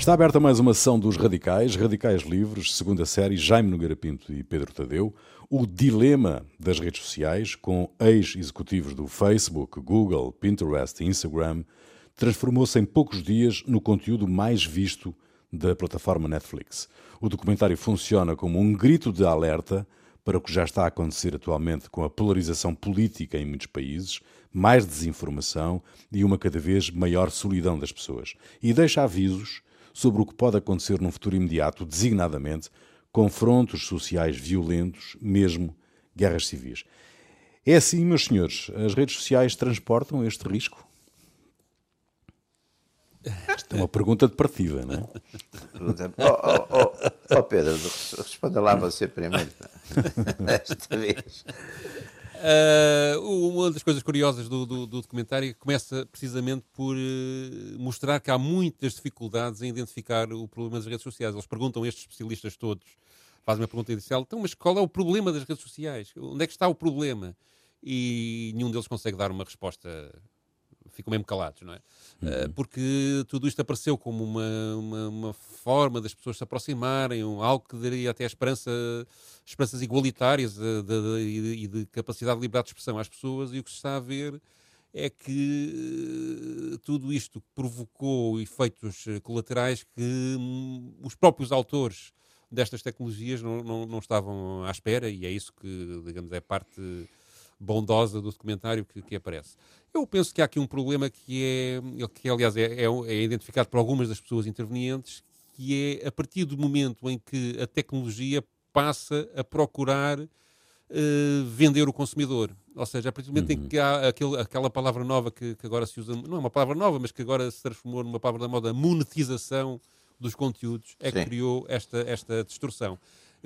Está aberta mais uma sessão dos Radicais, Radicais Livres, segunda série, Jaime Nogueira Pinto e Pedro Tadeu. O dilema das redes sociais, com ex-executivos do Facebook, Google, Pinterest e Instagram, transformou-se em poucos dias no conteúdo mais visto da plataforma Netflix. O documentário funciona como um grito de alerta para o que já está a acontecer atualmente com a polarização política em muitos países, mais desinformação e uma cada vez maior solidão das pessoas. E deixa avisos sobre o que pode acontecer num futuro imediato, designadamente confrontos sociais violentos, mesmo guerras civis. É assim, meus senhores, as redes sociais transportam este risco? É uma pergunta de partida, não é? Oh, oh, oh, oh Pedro, responda lá você primeiro. Desta vez. Uh, uma das coisas curiosas do, do, do documentário é começa precisamente por uh, mostrar que há muitas dificuldades em identificar o problema das redes sociais. Eles perguntam, estes especialistas todos, fazem uma pergunta inicial, então, mas qual é o problema das redes sociais? Onde é que está o problema? E nenhum deles consegue dar uma resposta ficam mesmo calados, não é? Uhum. Porque tudo isto apareceu como uma, uma, uma, forma das pessoas se aproximarem, algo que daria até esperança, esperanças igualitárias de, de, de, e de capacidade de liberdade de expressão às pessoas, e o que se está a ver é que uh, tudo isto provocou efeitos colaterais que um, os próprios autores destas tecnologias não, não, não, estavam à espera, e é isso que, digamos, é parte bondosa do documentário que, que aparece. Eu penso que há aqui um problema que é, que aliás é, é, é identificado por algumas das pessoas intervenientes, que é a partir do momento em que a tecnologia passa a procurar uh, vender o consumidor. Ou seja, a partir do momento uhum. em que há aquele, aquela palavra nova que, que, agora se usa, não é uma palavra nova, mas que agora se transformou numa palavra da moda, monetização dos conteúdos, é Sim. que criou esta, esta distorção.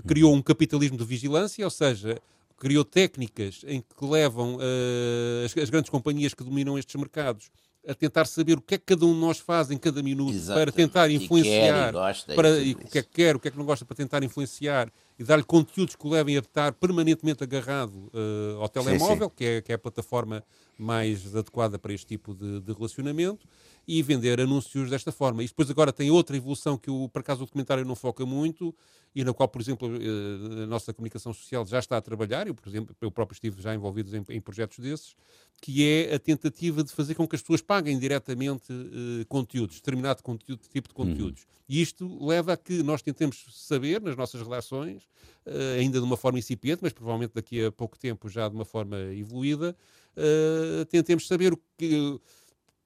Criou um capitalismo de vigilância, ou seja, criou técnicas em que levam uh, as, as, grandes companhias que dominam estes mercados a tentar saber o que é que cada um de nós faz em cada minuto Exato. para tentar influenciar, e, e para, e o que é que quer, o que é que não gosta para tentar influenciar e dar-lhe conteúdos que o levem a estar permanentemente agarrado uh, ao telemóvel, sim, sim. Que, é, que é a plataforma mais adequada para este tipo de, de relacionamento e vender anúncios desta forma. E depois agora tem outra evolução que, o, por acaso, o documentário não foca muito e na qual, por exemplo, eh, a nossa comunicação social já está a trabalhar, eu, por exemplo, eu próprio estive já envolvido em, em projetos desses, que é a tentativa de fazer com que as pessoas paguem diretamente uh, conteúdos, determinado conteúdo, tipo de conteúdos. Uhum. E isto leva a que nós tentemos saber, nas nossas relações, uh, ainda de uma forma incipiente, mas provavelmente daqui a pouco tempo já de uma forma evoluída, uh, tentemos saber o que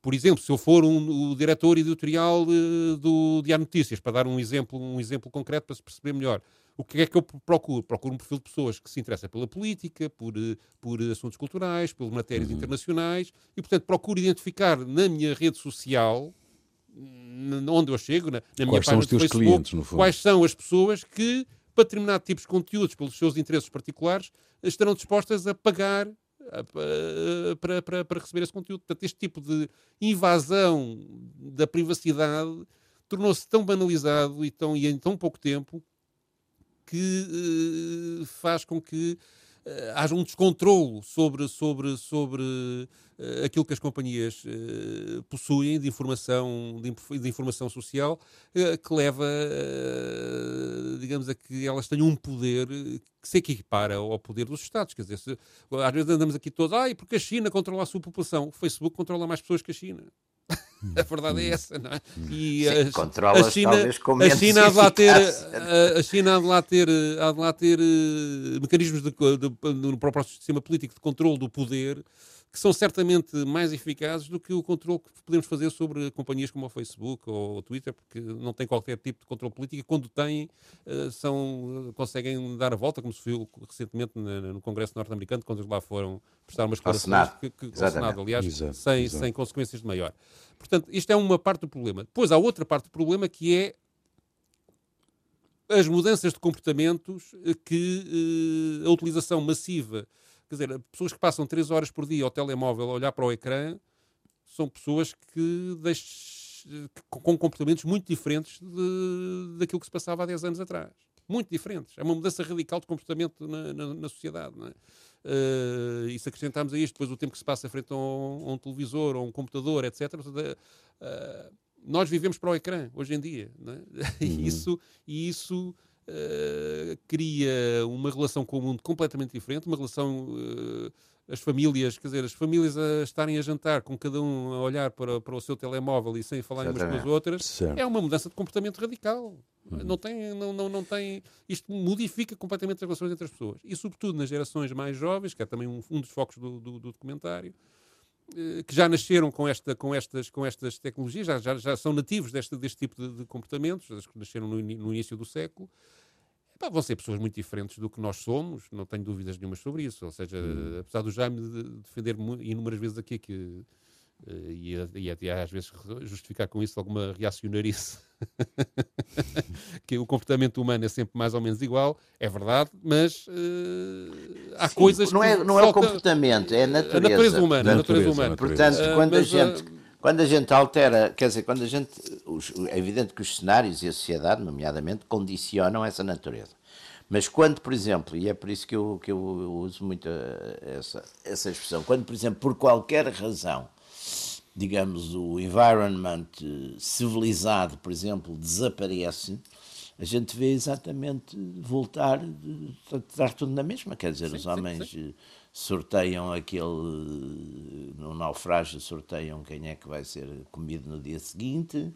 por exemplo, se eu for um, o diretor editorial uh, do Diário Notícias, para dar um exemplo, um exemplo concreto para se perceber melhor, o que é que eu procuro? Procuro um perfil de pessoas que se interessam pela política, por, eh, por assuntos culturais, por matérias uhum. internacionais, e, portanto, procuro identificar na minha rede social, onde eu chego, na, na minha página de Facebook, clientes, quais são as pessoas que, para determinado tipo de conteúdos, pelos seus interesses particulares, estarão dispostas a pagar para, para, para receber esse conteúdo. Portanto, este tipo de invasão da privacidade tornou-se tão banalizado e, tão, e em tão pouco tempo que uh, faz com que haja um descontrolo sobre, sobre, sobre uh, aquilo que as companhias uh, possuem de informação, de, de informação social, que leva, digamos, a que elas tenham um poder que se equipara ao poder dos Estados. Quer dizer, se, às vezes andamos aqui todos, ai, porque a China controla a sua população. O Facebook controla mais pessoas que a China. A verdade é essa, não é? E Sim, a, a, China, a China há de lá ter, a, a China há de lá ter, há de lá ter uh, mecanismos de, de, de, no próprio sistema político de controle do poder que são certamente mais eficazes do que o controle que podemos fazer sobre companhias como o Facebook ou o Twitter, porque não tem qualquer tipo de controle político. Quando têm, eh, são, conseguem dar a volta, como se viu recentemente no Congresso norte-americano, quando eles lá foram prestar umas declarações que, que, ao Senado, aliás, exato, sem, exato. sem consequências de maior. Portanto, isto é uma parte do problema. Depois há outra parte do problema que é as mudanças de comportamentos que uh, a utilização massiva Quer dizer, pessoas que passam 3 horas por dia ao telemóvel a olhar para o ecrã são pessoas que deixam, com comportamentos muito diferentes de, daquilo que se passava há 10 anos atrás. Muito diferentes. É uma mudança radical de comportamento na, na, na sociedade. Não é? Uh, e se acrescentarmos a isto depois o tempo que se passa frente a um, a um televisor ou um computador, etc., uh, nós vivemos para o ecrã hoje em dia. É? Uhum. Isso, e isso uh, cria uma relação com o mundo completamente diferente, uma relação. Uh, as famílias, quer dizer, as famílias a estarem a jantar com cada um a olhar para, para o seu telemóvel e sem falar umas com as outras, certo. é uma mudança de comportamento radical. Uhum. Não tem, não, não, não tem, isto modifica completamente as relações entre as pessoas. E, sobretudo, nas gerações mais jovens, que é também um, um dos focos do, do, do documentário, eh, que já nasceram com, esta, com, estas, com estas tecnologias, já, já, já são nativos deste, deste tipo de, de comportamentos, as que nasceram no, no início do século, Pá, vão ser pessoas muito diferentes do que nós somos, não tenho dúvidas nenhumas sobre isso. Ou seja, hum. apesar do Jaime de defender inúmeras vezes aqui que e, e, e, às vezes justificar com isso alguma reacionarice que o comportamento humano é sempre mais ou menos igual, é verdade, mas uh, há Sim, coisas não é, não é o comportamento, é a natureza, a natureza humana. A natureza, humana. Portanto, uh, quando mas, a gente quando a gente altera, quer dizer, quando a gente. É evidente que os cenários e a sociedade, nomeadamente, condicionam essa natureza. Mas quando, por exemplo, e é por isso que eu, que eu uso muito essa, essa expressão, quando, por exemplo, por qualquer razão, digamos, o environment civilizado, por exemplo, desaparece, a gente vê exatamente voltar, estar tudo na mesma. Quer dizer, sim, os homens sim, sim. sorteiam aquele. No naufrágio, sorteiam quem é que vai ser comido no dia seguinte,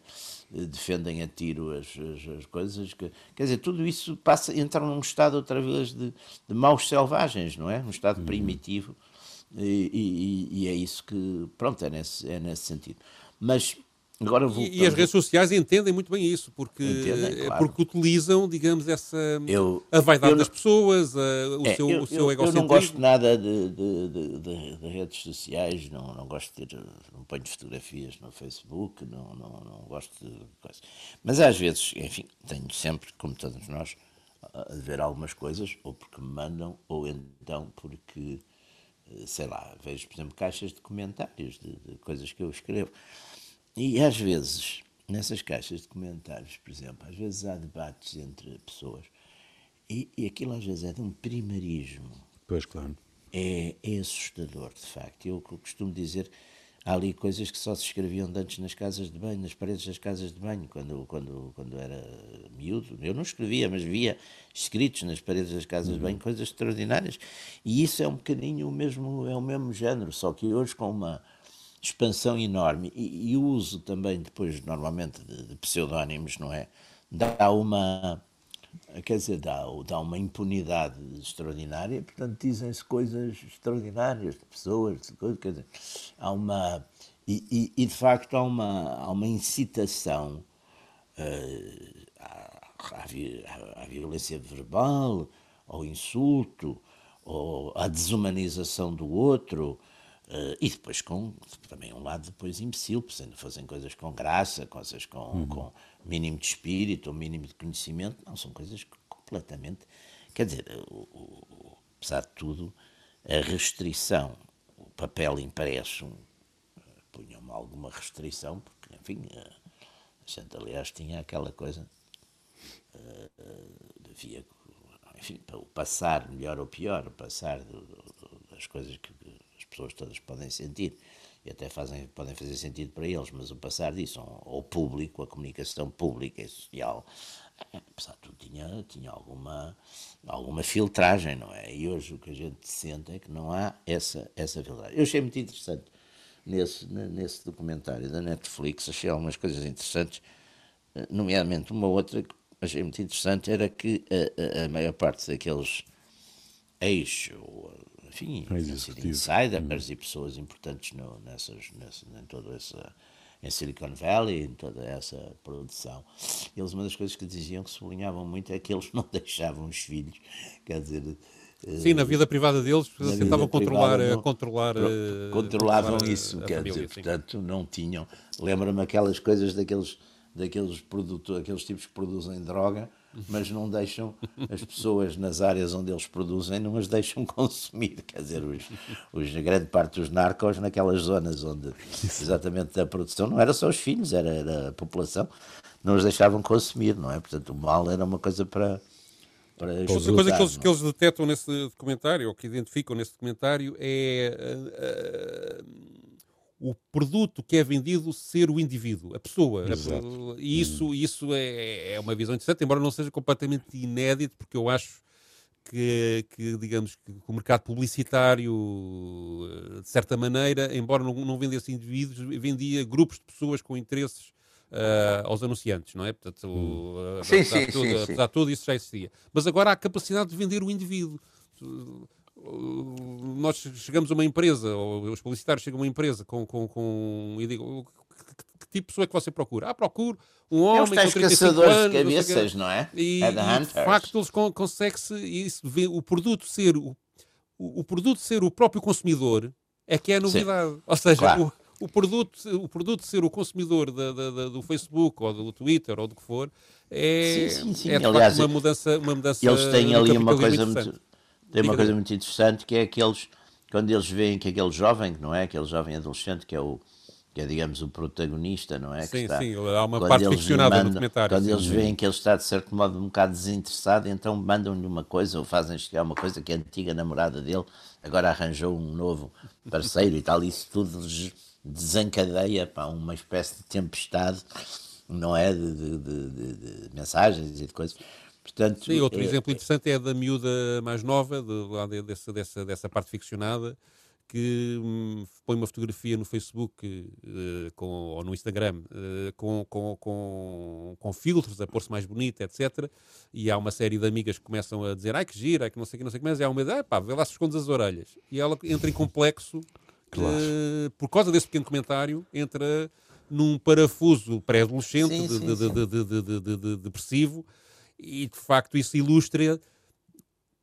defendem a tiro as, as, as coisas. Que, quer dizer, tudo isso passa, entra num estado outra vez de, de maus selvagens, não é? Um estado uhum. primitivo e, e, e, é isso que, pronto, é nesse, é nesse sentido. Mas agora voltando... E, e as redes sociais entendem muito bem isso, porque, entendem, claro. porque utilizam, digamos, essa eu, a vaidade das pessoas, a, o, é, seu, eu, o seu eu, eu não gosto nada de, de, de, de, de redes sociais, não, não gosto de ter, não ponho fotografias no Facebook, não, não, não gosto de coisas. Mas às vezes, enfim, tenho sempre, como todos nós, a ver algumas coisas, ou porque me mandam, ou então porque sei lá, vejo, por exemplo, caixas de comentários de, de, coisas que eu escrevo. E às vezes, nessas caixas de comentários, por exemplo, às vezes há debates entre pessoas e, e aquilo às vezes é de um primarismo. Pois, claro. É, é assustador, de facto. Eu costumo dizer há ali coisas que só se escreviam antes nas casas de banho, nas paredes das casas de banho, quando, quando, quando era miúdo. Eu não escrevia, mas via escritos nas paredes das casas uhum. de banho coisas extraordinárias. E isso é um bocadinho o mesmo, é o mesmo género, só que hoje com uma expansão enorme e, e uso também depois normalmente de, de pseudónimos, não é? Dá uma quer dizer, dá, dá uma impunidade extraordinária, portanto dizem-se coisas extraordinárias de pessoas, de coisas, quer dizer, há uma. E, e, e, de facto há uma, há uma incitação uh, à, à, à, violência verbal, ao insulto, ou à desumanização do outro, uh, e depois com também um lado depois imbecil, fazem coisas com graça, coisas com, uhum. com mínimo de espírito ou mínimo de conhecimento, não, são coisas completamente. Quer dizer, o, o, apesar de tudo, a restrição, o papel impresso, punha-me alguma restrição, porque, enfim, a gente, aliás, tinha aquela coisa, uh, devia, enfim, para o passar, melhor ou pior, o passar do, do, das coisas que pessoas todas podem sentir e até fazem, podem fazer sentido para eles, mas o passar disso ao público, a comunicação pública e social, é, apesar de tudo, tinha, tinha alguma, alguma filtragem, não é? E hoje o que a gente sente é que não há essa, essa filtragem. Eu achei muito interessante nesse, nesse documentário da Netflix, achei algumas coisas interessantes, nomeadamente uma outra que achei muito interessante era que a, a, a maior parte daqueles ex enfim, insiders hum. e pessoas importantes no, nessas, nessa, em toda essa em Silicon Valley, em toda essa produção. Eles, uma das coisas que diziam, que sublinhavam muito, é que eles não deixavam os filhos, quer dizer... Sim, na vida privada deles, tentavam controlar, não, controlar, controlavam controlar isso, quer família, dizer, sim. portanto, não tinham... Lembra-me aquelas coisas daqueles, daqueles, produtores, aqueles tipos que produzem droga, mas não deixam as pessoas nas áreas onde eles produzem, não as deixam consumir. Quer dizer, os, os, grande parte dos narcos naquelas zonas onde exatamente a produção não era só os filhos, era, era a população, não os deixavam consumir, não é? Portanto, o mal era uma coisa para. para Outra coisa que eles, que eles detectam nesse documentário, ou que identificam nesse documentário, é. Uh, uh, o produto que é vendido ser o indivíduo, a pessoa. E isso, hum. isso é, é uma visão interessante, embora não seja completamente inédito, porque eu acho que, que, digamos que o mercado publicitário, de certa maneira, embora não, não vendesse indivíduos, vendia grupos de pessoas com interesses uh, aos anunciantes, não é? Portanto, hum. sim, apesar, sim, de tudo, sim, apesar de tudo, isso já existia. Mas agora há a capacidade de vender o indivíduo nós chegamos a uma empresa, ou os publicitários chegam a uma empresa com, com, com e digo, que, que, tipo de pessoa é que você procura? Ah, procuro um homem é com 35 anos. de cabeças, não, é? E, é e de facto eles conseguem-se, isso, o produto ser o, o, produto ser o próprio consumidor é que é a novidade. Sim. Ou seja, claro. o, o, produto, o produto ser o consumidor da, da, da, do Facebook ou do Twitter ou do que for é, sim, sim. é Aliás, uma mudança, uma mudança. Eles têm ali uma coisa muito tem uma coisa muito interessante que é aqueles, quando eles veem que aquele jovem, não é? Aquele jovem adolescente que é o, que é, digamos, o protagonista, não é? Sim, está, sim, há uma parte ficcionada mandam, no documentário. Quando sim, eles veem que ele está, de certo modo, um bocado desinteressado, então mandam-lhe uma coisa, ou fazem chegar uma coisa que a antiga namorada dele agora arranjou um novo parceiro e tal, isso tudo desencadeia para uma espécie de tempestade, não é? De, de, de, de mensagens e de coisas. Portanto, Sim, outro é, exemplo é interessante é da miúda mais nova, de, dessa, dessa, dessa parte ficcionada, que hum, põe uma fotografia no Facebook uh, com, ou no Instagram uh, com, com, com, com, filtros a pôr-se mais bonita, etc. E há uma série de amigas que começam a dizer ai que gira, ai que não sei o que, não sei o que, mas há uma ideia, pá, vê lá se esconde as orelhas. E ela entra em complexo, claro. uh, por causa desse pequeno comentário, entra num parafuso pré-adolescente de, de, de, depressivo e de facto isso ilustra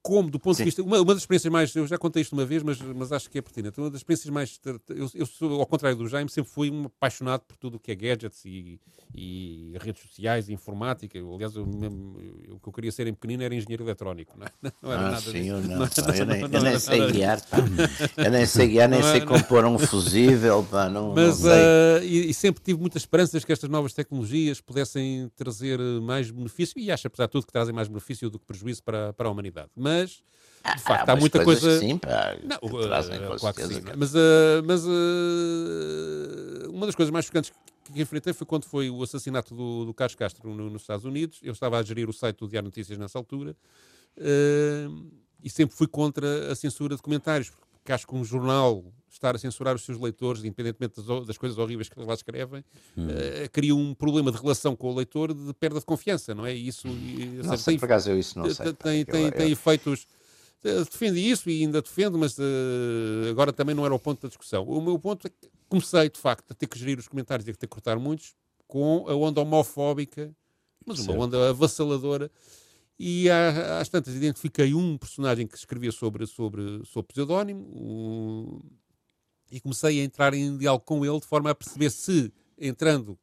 como, do ponto Sim. de vista. Uma, uma, das experiências mais. Eu já contei isto uma vez, mas, mas acho que é pertinente. Uma das experiências mais. Eu, eu sou, ao contrário do Jaime, sempre fui um apaixonado por tudo o que é gadgets e, e redes sociais e informática. Aliás, eu, eu, o que eu queria ser em pequenino era engenheiro eletrónico. Não, é? não era ah, nada sim. Eu, não, não, eu, nem, eu nem sei guiar. Pá. Eu nem sei guiar, nem sei compor um fusível. Pá, não, mas, não uh, e, e, sempre tive muitas esperanças que estas novas tecnologias pudessem trazer mais benefício. E acho, apesar de tudo, que trazem mais benefício do que prejuízo para, para a humanidade. Mas de facto, há, há muita coisa. Sim, pá, não, uh, claro que sim. Mas, uh, mas uh, uma das coisas mais chocantes que enfrentei foi quando foi o assassinato do, do Carlos Castro no, nos Estados Unidos. Eu estava a gerir o site do Diário Notícias nessa altura e sempre fui contra a censura de comentários, porque acho que um jornal estar a censurar os seus leitores, independentemente das, das coisas horríveis que lá escrevem, hum. uh, cria um problema de relação com o leitor de perda de confiança, não é? E isso, não sei, tem, por acaso eu isso não sei. Tem, tem, eu, tem eu... efeitos eh, defende isso e ainda defendo, mas uh, agora também não era o ponto da discussão. O meu ponto é que comecei, de facto, a ter que gerir os comentários e a ter que cortar muitos com a onda homofóbica, mas uma onda avassaladora. E às tantas identifiquei um personagem que escrevia sobre, sobre, sobre pseudónimo um, e comecei a entrar em diálogo com ele de forma a perceber se, entrando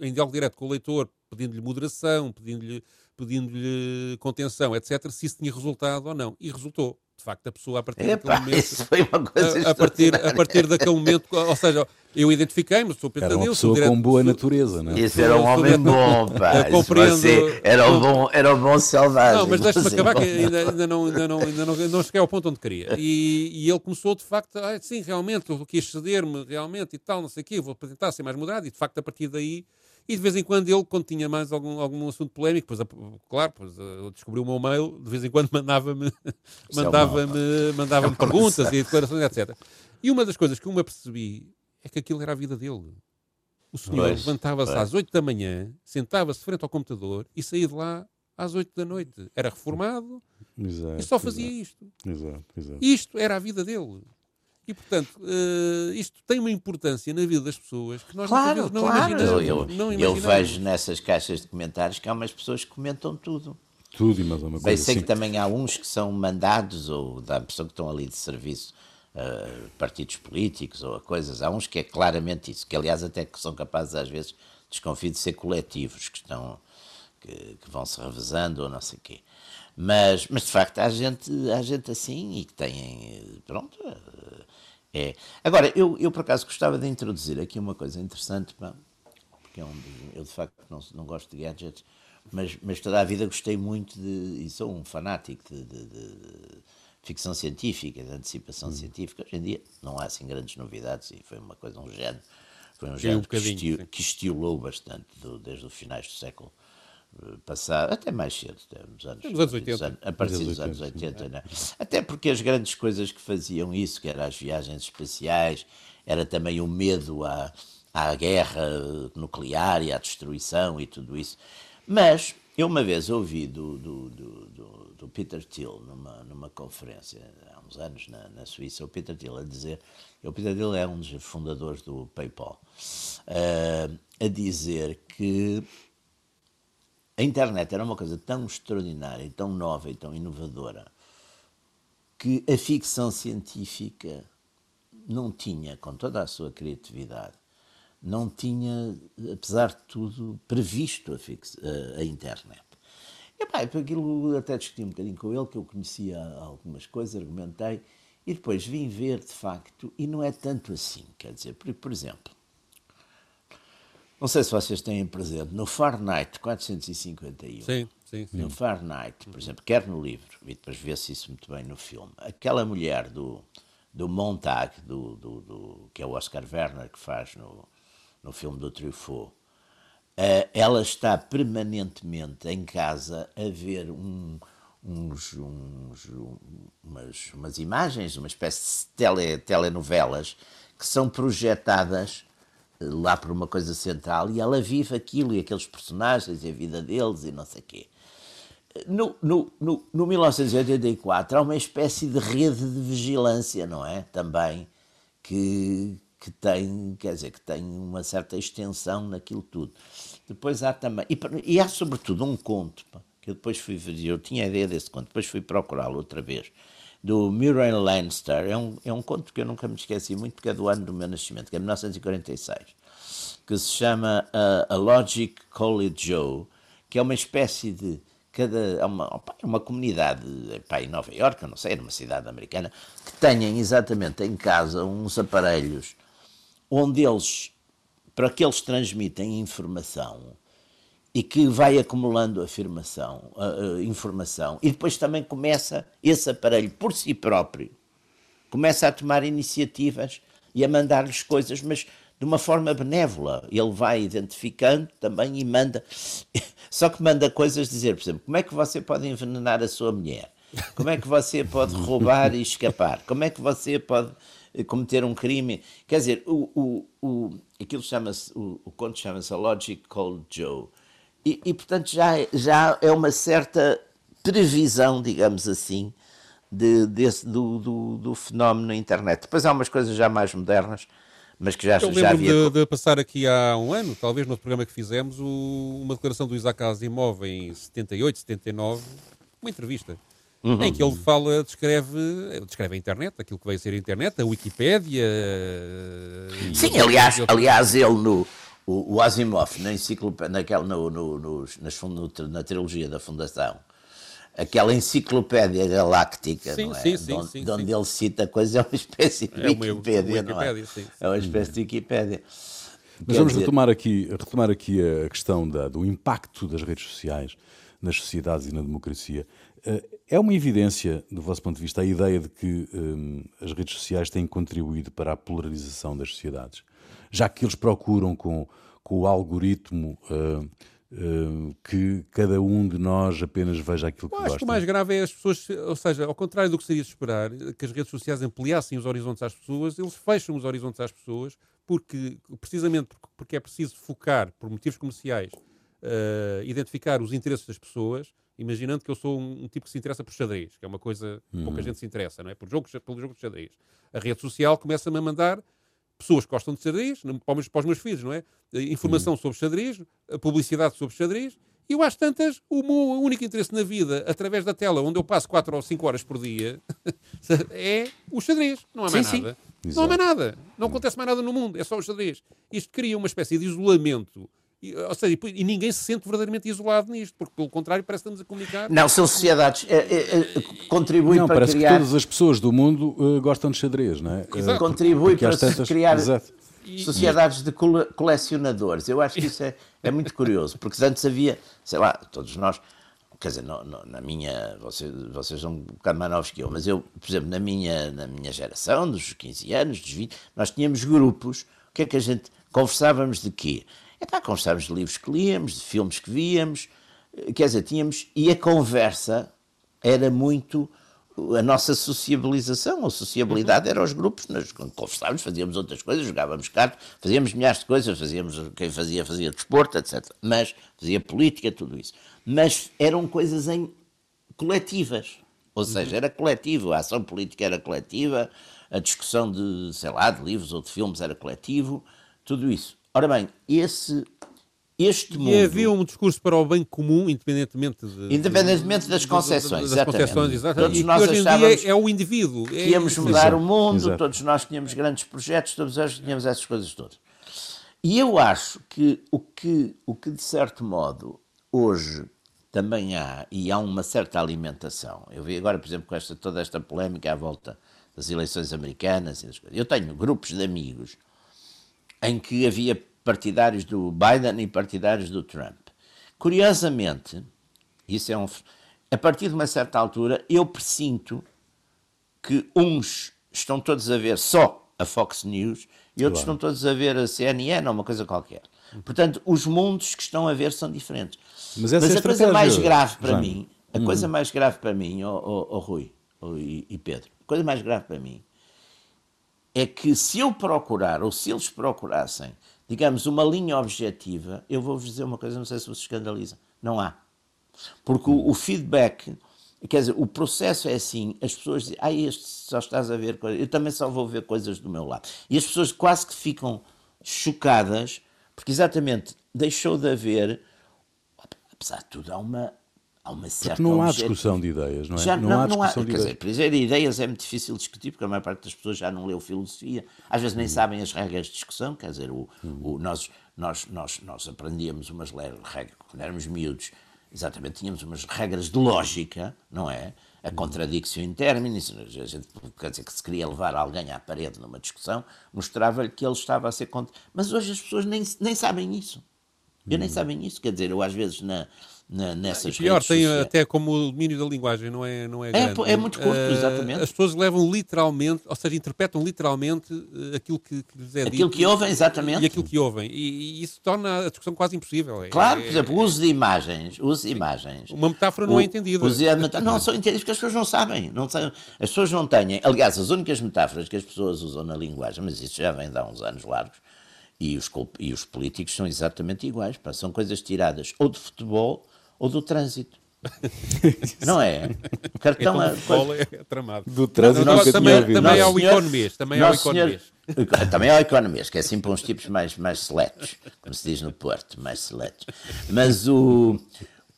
em diálogo direto com o leitor, pedindo-lhe moderação, pedindo-lhe pedindo-lhe contenção, etc., se isso tinha resultado ou não. E resultou. De facto, a pessoa, a partir Epa, daquele momento. Isso foi uma coisa a, a partir, a partir daquele momento, ou seja, eu identifiquei-me, sou Pedro Era uma pessoa direto, com boa natureza, não é? Isso era um homem bom, pá. compreendo. Você era um bom, era um bom selvagem. Não, mas deixa-me acabar, que ainda, ainda, não, ainda, não, ainda não, não cheguei ao ponto onde queria. E, e ele começou, de facto, ah, sim, realmente, eu quis ceder-me, realmente, e tal, não sei o quê, vou tentar ser mais moderado, e de facto, a partir daí e de vez em quando ele, quando tinha mais algum, algum assunto polémico, pois, claro, pois, descobriu o meu mail, de vez em quando mandava-me mandava-me mandava é perguntas e declarações, etc. E uma das coisas que eu me apercebi é que aquilo era a vida dele. O senhor levantava-se às 8 da manhã, sentava-se frente ao computador e saía de lá às 8 da noite. Era reformado exato, e só fazia exato. isto. Exato. Isto era a vida dele. E, portanto, uh, isto tem uma importância na vida das pessoas que nós claro, não claro. imaginamos. Eu, não imaginamos. eu vejo nessas caixas de comentários que há umas pessoas que comentam tudo. Tudo e mais uma coisa. Bem, sei assim. que também há uns que são mandados ou da pessoa que estão ali de serviço, uh, partidos políticos ou coisas. Há uns que é claramente isso, que aliás até que são capazes às vezes, desconfio de ser coletivos, que estão, que, que vão se revezando ou não sei o quê. Mas, mas de facto há gente, há gente assim e que têm, pronto, é. Agora, eu, eu por acaso gostava de introduzir aqui uma coisa interessante, pá, porque é um, eu de facto não, não gosto de gadgets, mas, mas toda a vida gostei muito de, e sou um fanático de, de, de ficção científica, de antecipação científica. Hoje em dia não há assim grandes novidades e foi uma coisa, um género, foi um género um que, esti que estilou bastante do, desde os finais do século passado, até mais cedo, nos anos, nos anos 80. Anos, a partir dos anos 80, né? até porque as grandes coisas que faziam isso, que eram as viagens espaciais, era também o medo à, à guerra nuclear e à destruição e tudo isso. Mas eu uma vez ouvi do, do, do, do Peter Thiel numa, numa conferência há uns anos na, na Suíça, o Peter Thiel a dizer, o Peter Thiel é um dos fundadores do PayPal, uh, a dizer que a internet era uma coisa tão extraordinária, tão nova e tão inovadora que a ficção científica não tinha, com toda a sua criatividade, não tinha, apesar de tudo, previsto a, fix, a, a internet. E pá, aquilo até discuti um bocadinho com ele, que eu conhecia algumas coisas, argumentei, e depois vim ver de facto, e não é tanto assim, quer dizer, por, por exemplo, não sei se vocês têm presente, no Fahrenheit 451, sim, sim, sim. no Fahrenheit, por exemplo, quer no livro, e depois vê-se isso muito bem no filme, aquela mulher do, do Montag, do, do, do, que é o Oscar Werner que faz no, no filme do Truffaut, uh, ela está permanentemente em casa a ver um, uns, uns, umas, umas, imagens, uma espécie de tele, telenovelas que são projetadas eh, lá por uma coisa central e ela vive aquilo e aqueles personagens e a vida deles e não sei quê. No, no, no, no 1984 há uma espécie de rede de vigilância, não é? Também, que, que tem, quer dizer, que tem uma certa extensão naquilo tudo. Depois há também, e, e há sobretudo um conto, que eu depois fui ver, eu tinha a ideia desse conto, depois fui procurá-lo outra vez, do Murray Leinster, é um, é um conto que eu nunca me esqueci muito, porque é do ano do meu nascimento, que é 1946, que se chama uh, A Logic It Joe, que é uma espécie de cada é uma, é uma comunidade pá, em Nova Iorque, não sei, numa cidade americana, que tenham exatamente em casa uns aparelhos onde eles, para que eles transmitem informação e que vai acumulando afirmação, uh, informação, e depois também começa esse aparelho por si próprio, começa a tomar iniciativas e a mandar-lhes coisas, mas de uma forma benévola. Ele vai identificando também e manda. Só que manda coisas dizer, por exemplo, como é que você pode envenenar a sua mulher? Como é que você pode roubar e escapar? Como é que você pode cometer um crime. Quer dizer, o, o, o, aquilo chama-se, o, o conto chama-se A Logic Called Joe. E, e, portanto, já, já é uma certa previsão, digamos assim, de, desse, do, do, do, fenómeno na internet. Depois há umas coisas já mais modernas, mas que já, Eu já havia... De, de passar aqui há um ano, talvez, no programa que fizemos, o, uma declaração do Isaac Asimov em 78, 79, uma entrevista Uhum. em que ele fala, descreve, descreve a internet, aquilo que vai ser a internet, a Wikipédia. Sim, aliás, aliás, ele no. O, o Asimov, na enciclopédia, naquela, no, no, no, nas, na trilogia da Fundação, aquela enciclopédia galáctica, sim, não é? Sim, sim, onde, sim, onde ele cita coisas, é uma espécie de é Wikipédia, uma, não é? É uma espécie de Wikipédia. Mas Quer vamos dizer... retomar, aqui, retomar aqui a questão da, do impacto das redes sociais nas sociedades e na democracia. Eh, é uma evidência, do vosso ponto de vista, a ideia de que um, as redes sociais têm contribuído para a polarização das sociedades, já que eles procuram com, com o algoritmo uh, uh, que cada um de nós apenas veja aquilo que Eu gosta. Acho que o mais grave é as pessoas, ou seja, ao contrário do que seria de esperar, que as redes sociais ampliassem os horizontes às pessoas, eles fecham os horizontes às pessoas porque, precisamente porque é preciso focar, por motivos comerciais, uh, identificar os interesses das pessoas imaginando que eu sou um, um, tipo que se interessa por xadrez, que é uma coisa que pouca uhum. gente se interessa, não é? Por jogo, pelo jogo de xadrez. A rede social começa-me a mandar pessoas que gostam de xadrez, para os, para os meus filhos, não é? Informação uhum. sobre xadrez, publicidade sobre xadrez, e eu às tantas, o meu único interesse na vida, através da tela, onde eu passo 4 ou 5 horas por dia, é o xadrez. Não há mais sim, nada. Sim. Não há mais nada. Não acontece mais nada no mundo, é só o xadrez. Isto cria uma espécie de isolamento e, ou seja, e ninguém se sente verdadeiramente isolado nisto, porque pelo contrário parece que estamos a comunicar. Não, são sociedades. É, é, é, contribui não, para parece criar. que todas as pessoas do mundo uh, gostam de xadrez, não é? Exato. Contribui para tantas... criar Exato. sociedades de colecionadores. Eu acho que isso é, é muito curioso, porque antes havia, sei lá, todos nós quer dizer, no, no, na minha, vocês, vocês são um bocado mais novos que eu, mas eu, por exemplo, na minha, na minha geração, dos 15 anos, dos 20, nós tínhamos grupos, o que é que a gente, conversávamos de quê? É pá, conversávamos de livros que líamos, de filmes que víamos, quer dizer, tínhamos, e a conversa era muito a nossa sociabilização, a sociabilidade era os grupos, nós conversávamos, fazíamos outras coisas, jogávamos cartas, fazíamos milhares de coisas, fazíamos, quem fazia, fazia desporto, etc. Mas fazia política, tudo isso. Mas eram coisas em coletivas, ou seja, era coletivo, a ação política era coletiva, a discussão de, sei lá, de livros ou de filmes era coletivo, tudo isso. Ora bem, esse este mundo... E havia um discurso para o bem comum, independentemente de, Independentemente das concessões, das concessões exatamente. Todos e nós hoje em dia é o indivíduo. Que íamos mudar o mundo, Exato. todos nós tínhamos grandes projetos, todos nós tínhamos essas coisas todas. E eu acho que o que, o que de certo modo, hoje também há, e há uma certa alimentação. Eu vi agora, por exemplo, com esta, toda esta polémica à volta das eleições americanas. Eu tenho grupos de amigos em que havia partidários do Biden e partidários do Trump. Curiosamente, isso é um, a partir de uma certa altura, eu presinto que uns estão todos a ver só a Fox News e outros claro. estão todos a ver a CNN ou uma coisa qualquer. Portanto, os mundos que estão a ver são diferentes. Mas, Mas a coisa mais grave para mim, a uhum. coisa mais grave para mim, oh, oh, oh Rui oh, e, e Pedro, a coisa mais grave para mim é que se eu procurar, ou se eles procurassem digamos, uma linha objetiva, eu vou-vos dizer uma coisa, não sei se vos escandaliza. Não há. Porque o, o, feedback, quer dizer, o processo é assim, as pessoas dizem, ah, este só estás a ver coisas, eu também só vou ver coisas do meu lado. E as pessoas quase que ficam chocadas, porque exatamente deixou de haver, apesar de tudo, há uma, há uma certa. Porque não há discussão de ideias, não é? Já, não, não, há discussão não há, de ideias. Quer dizer, ideias é muito difícil discutir, porque a maior parte das pessoas já não leu filosofia, às vezes nem hum. sabem as regras de discussão, quer dizer, o, hum. o, nós, nós, nós, nós aprendíamos umas regras, quando éramos miúdos, exatamente, tínhamos umas regras de lógica, não é? A hum. contradição in terminis, a gente, quer dizer, que se queria levar alguém à parede numa discussão, mostrava-lhe que ele estava a ser contra. Mas hoje as pessoas nem, nem sabem isso. Eu nem sabem isso, quer dizer, eu às vezes na, na, nessas e pior, tem até como o domínio da linguagem, não é, não é, é grande. É, muito curto, uh, exatamente. As pessoas levam literalmente, ou seja, interpretam literalmente eh, aquilo que, que lhes é aquilo dito. Aquilo que ouvem, exatamente. E aquilo que ouvem. E, e isso torna a discussão quase impossível. É, claro, por exemplo, o uso de imagens. Uso de imagens. Uma metáfora não é entendida. não são entendidas porque as pessoas não sabem, não sabem. As pessoas não têm. Aliás, as únicas metáforas que as pessoas usam na linguagem, mas isso já vem de há uns anos largos, e os, e os políticos são exatamente iguais. Pá, são coisas tiradas ou de futebol ou do trânsito. não é? O cartão é, coisa... é tramado. Do trânsito não, também, também ao economês. Também ao economês. Também ao economês, que é assim para uns tipos mais, mais seletos, como se diz no Porto, mais seletos. Mas o,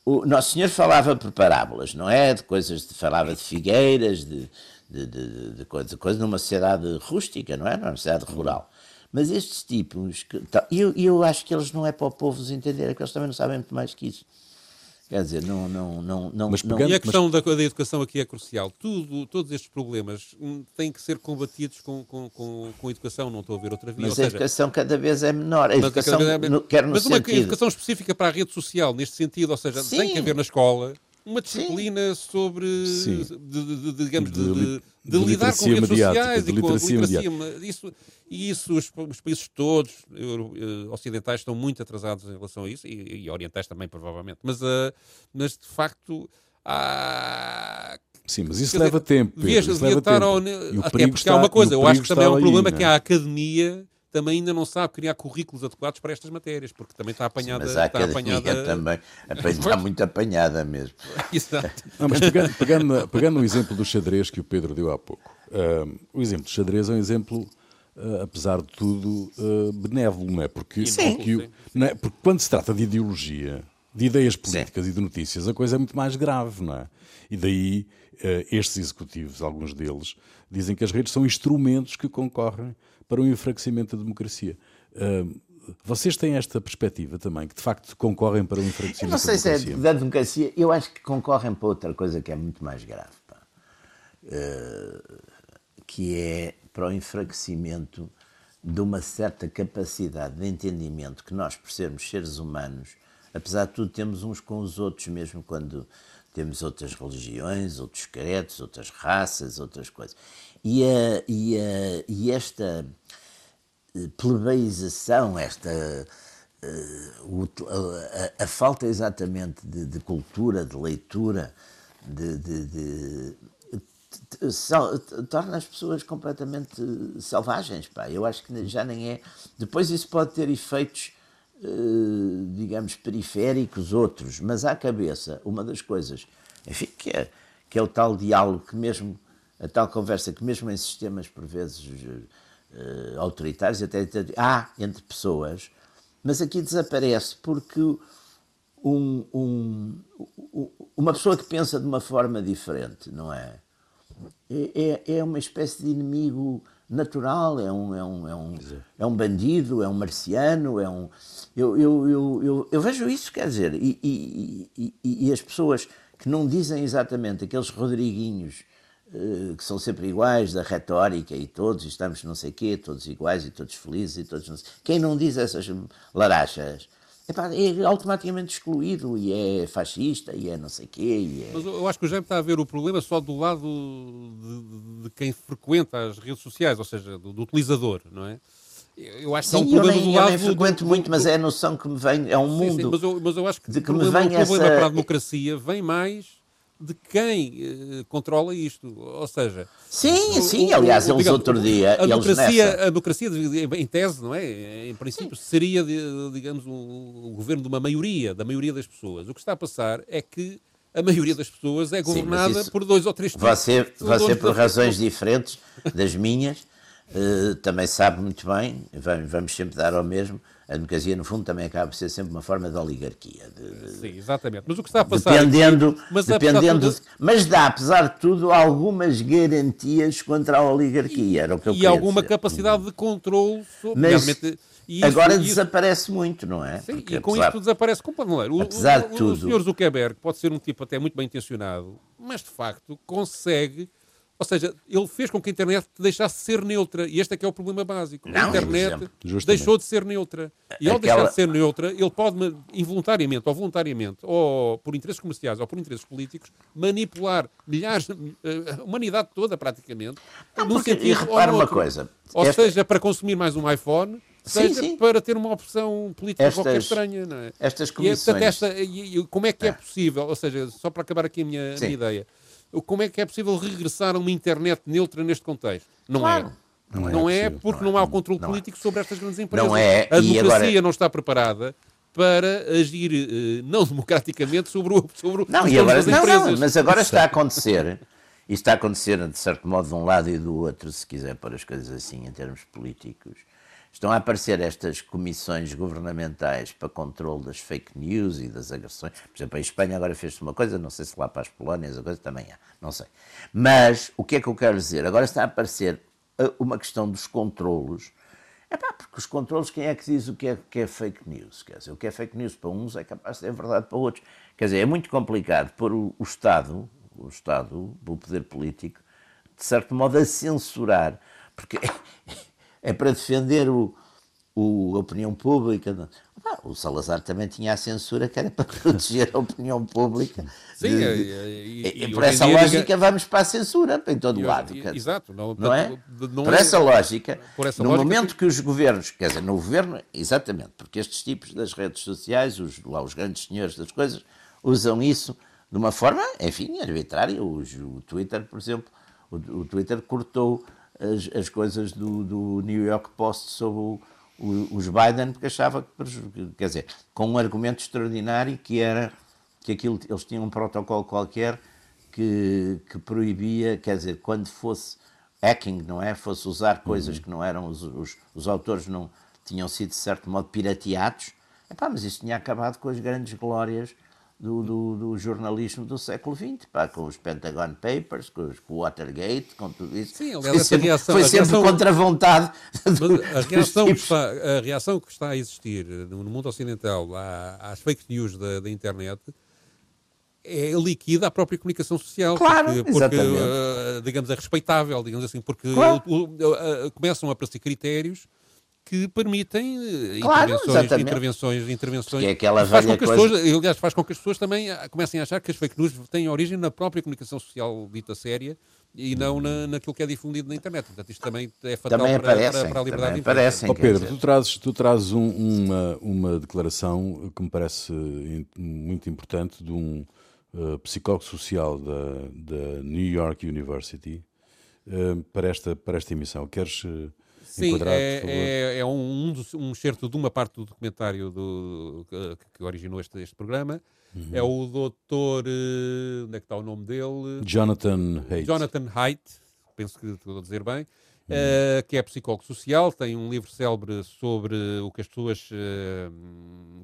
o Nosso Senhor falava por parábolas, não é? De coisas, de, falava de figueiras, de, de, de, de, coisa, de coisa numa sociedade rústica, não é? Numa sociedade rural. Mas estes tipos, tá, eu, eu acho que eles não é para o povo os entender, é que eles também não sabem muito mais que isso. Quer dizer, não. não, não, não, mas pegando, e a questão mas... da, da, educação aqui é crucial. Tudo, todos estes problemas hum, têm que ser combatidos com, com, com, com a educação, não estou a ver outra via. Mas a seja, educação cada vez é menor. A educação, é menor. No, quer no mas uma sentido... educação específica para a rede social, neste sentido, ou seja, Sim. tem que haver na escola uma disciplina Sim. sobre, de, de, de, digamos, de, lidar com redes sociais e com a literacia. Isso, e isso os, os países todos uh, ocidentais estão muito atrasados em relação a isso, e, e orientais também, provavelmente. Mas, uh, mas de facto, há Sim, mas isso leva tempo. Pedro, isso leva tempo. Ao... Até porque está, há uma coisa, eu acho que também há um problema aí, que é? a academia também ainda não sabe criar currículos adequados para estas matérias, porque também está apanhada. Sim, mas a está apanhada... também está muito apanhada mesmo. Exato. Não, mas pegando, pegando, pegando o exemplo do xadrez que o Pedro deu há pouco, uh, o exemplo do xadrez é um exemplo, uh, apesar de tudo, uh, benévolo, não é? Porque, sim. Porque, não é? porque quando se trata de ideologia, de ideias políticas sim. e de notícias, a coisa é muito mais grave, não é? E daí estes executivos, alguns deles, dizem que as redes são instrumentos que concorrem para o enfraquecimento da democracia. Uh, vocês têm esta perspectiva também, que de facto concorrem para o enfraquecimento da democracia? não sei se é da democracia, eu acho que concorrem para outra coisa que é muito mais grave, uh, que é para o enfraquecimento de uma certa capacidade de entendimento que nós, por sermos seres humanos, apesar de tudo, temos uns com os outros, mesmo quando temos outras religiões, outros credos, outras raças, outras coisas. E, a, e, a, e esta eh, plebeização, esta. Uh, a, a, falta exatamente de, de, cultura, de leitura, de, de, de torna as pessoas completamente selvagens. Pá. Eu acho que já nem é. Depois isso pode ter efeitos, digamos, periféricos, outros, mas à cabeça, uma das coisas, enfim, que é, que é o tal diálogo que mesmo, a tal conversa que mesmo em sistemas por vezes uh, autoritários, até, até há entre pessoas, mas aqui desaparece porque um, um, uma pessoa que pensa de uma forma diferente, não é? É, é, é uma espécie de inimigo natural, é um, é um, é um, é um bandido, é um marciano, é um. Eu, eu, eu, eu, eu vejo isso, quer dizer, e, e, e, e, as pessoas que não dizem exatamente aqueles Rodriguinhos uh, que são sempre iguais, da retórica e todos, estamos não sei quê, todos iguais e todos felizes e todos não sei... Quem não diz essas larachas epá, é automaticamente excluído e é fascista e é não sei quê. É... Mas eu acho que o Jaime está a ver o problema só do lado de, de quem frequenta as redes sociais, ou seja, do, do utilizador, não é? Eu acho que sim, é um problema nem, do lado. Eu nem frequento do, muito, do, mas é a noção que me vem. É um mundo. Sim, sim, mas, eu, mas, eu, acho que, de que o problema, me vem o problema essa... para a democracia vem mais de quem uh, controla isto. Ou seja. Sim, sim, aliás, eles digamos, outro dia. A democracia, a democracia, em tese, não é? Em princípio, sim. seria, digamos, o, governo de uma maioria, da maioria das pessoas. O que está a passar é que a maioria das pessoas é governada sim, por dois ou três Você, você por razões diferentes das minhas, uh, também sabe muito bem, vamos sempre dar ao mesmo a democracia, no fundo, também acaba por ser sempre uma forma de oligarquia. De, Sim, exatamente. Mas o que está a passar. Dependendo. Aqui, mas, dependendo de, mas dá, apesar de tudo, algumas garantias contra a oligarquia. Era o que eu e alguma dizer. capacidade de controle sobre. Mas, isso, agora isso, desaparece muito, não é? Sim, Porque, e com apesar, isto desaparece completamente. O, apesar de tudo. O, o senhor Zuckerberg pode ser um tipo até muito bem intencionado, mas de facto consegue ou seja, ele fez com que a internet deixasse de ser neutra. E este é que é o problema básico. Não, a internet deixou de ser neutra. E ao Aquela... deixar de ser neutra, ele pode, involuntariamente ou voluntariamente, ou por interesses comerciais ou por interesses políticos, manipular milhares, eh, a humanidade toda praticamente. Não, porque, sentido, e repara uma coisa. Ou esta... seja, para consumir mais um iPhone, seja sim, sim. para ter uma opção política estas, qualquer estranha. Não é? Estas comissões... E, portanto, esta, e, e, como é que é, é possível? Ou seja, só para acabar aqui a minha, a minha ideia como é que é possível regressar a uma internet neutra neste contexto? Não é. claro. é. Não é, não é porque não, é. não, há o controle não político é. sobre estas grandes empresas. Não é. A democracia agora... não está preparada para agir uh, não democraticamente sobre o sobre não, e agora, não, não, mas agora está a acontecer e está a acontecer de certo modo de um lado e do outro se quiser pôr as coisas assim em termos políticos estão a aparecer estas comissões governamentais para controle das fake news e das agressões. Por exemplo, em Espanha agora fez-se uma coisa, não sei se lá para as Polónias a coisa também há, não sei. Mas o que é que eu quero dizer? Agora está a aparecer uh, uma questão dos controlos. É pá, porque os controlos, quem é que diz o que é, que é fake news? Quer dizer, o que é fake news para uns é capaz de ser verdade para outros. Quer dizer, é muito complicado pôr o, o Estado, o Estado, o poder político, de certo modo a censurar, porque é para defender o, o, a opinião pública. O Salazar também tinha a censura que era para proteger a opinião pública. Sim, de, e, e, e, por essa lógica diga... vamos para a censura, em todo lado. exato. Não, não é? Não por é, essa lógica, por essa no lógica momento que... os governos, quer dizer, no governo, exatamente, porque estes tipos das redes sociais, os, lá os grandes senhores das coisas, usam isso de uma forma, enfim, arbitrária. O, o Twitter, por exemplo, o, o Twitter cortou as, as coisas do, do New York Post sobre o, o, os Biden, porque achava que, quer dizer, com um argumento extraordinário que era que aquilo, eles tinham um protocolo qualquer que, que proibia, quer dizer, quando fosse hacking, não é? Fosse usar coisas uhum. que não eram, os, os, os, autores não tinham sido, de certo modo, pirateados. Epá, mas isso tinha acabado com as grandes glórias do, do, do, jornalismo do século XX, pá, com os Pentagon Papers, com, os, com o Watergate, com tudo isso. Sim, aliás, foi sempre, reação, foi sempre reação, contra a vontade. a, reação que está, a reação que está a existir no mundo ocidental às fake news da, da internet é líquida à própria comunicação social. Claro, porque, porque uh, digamos, é respeitável, digamos assim, porque claro. uh, uh, começam a aparecer critérios que permitem eh, Claro, intervenções, exatamente. intervenções, intervenções. Que é aquela faz com que as coisa- pessoas, aliás, faz com que as pessoas também ah, comecem a achar que as fake news têm origem na própria comunicação social dita séria e não na, naquilo que é difundido na internet. Portanto, isto também é fatal Também para, aparecem, para, para a liberdade de imprensa. aparecem. Quer Pedro, dizer. tu trazes, tu trazes um- uma, uma declaração que me parece muito importante de um uh, psicólogo social da, da New York University uh, para, esta, para esta emissão. Queres uh, Sim, enquadrar, é, é, é um, um, excerto de uma parte do documentário do, que, que originou este, este programa. Uhum. É o doutor. eh, Onde é que está o nome dele? Jonathan Haidt. Jonathan Haidt, penso que estou a dizer bem, Uhum. eh, que é psicólogo social, tem um livro célebre sobre o que as pessoas, eh,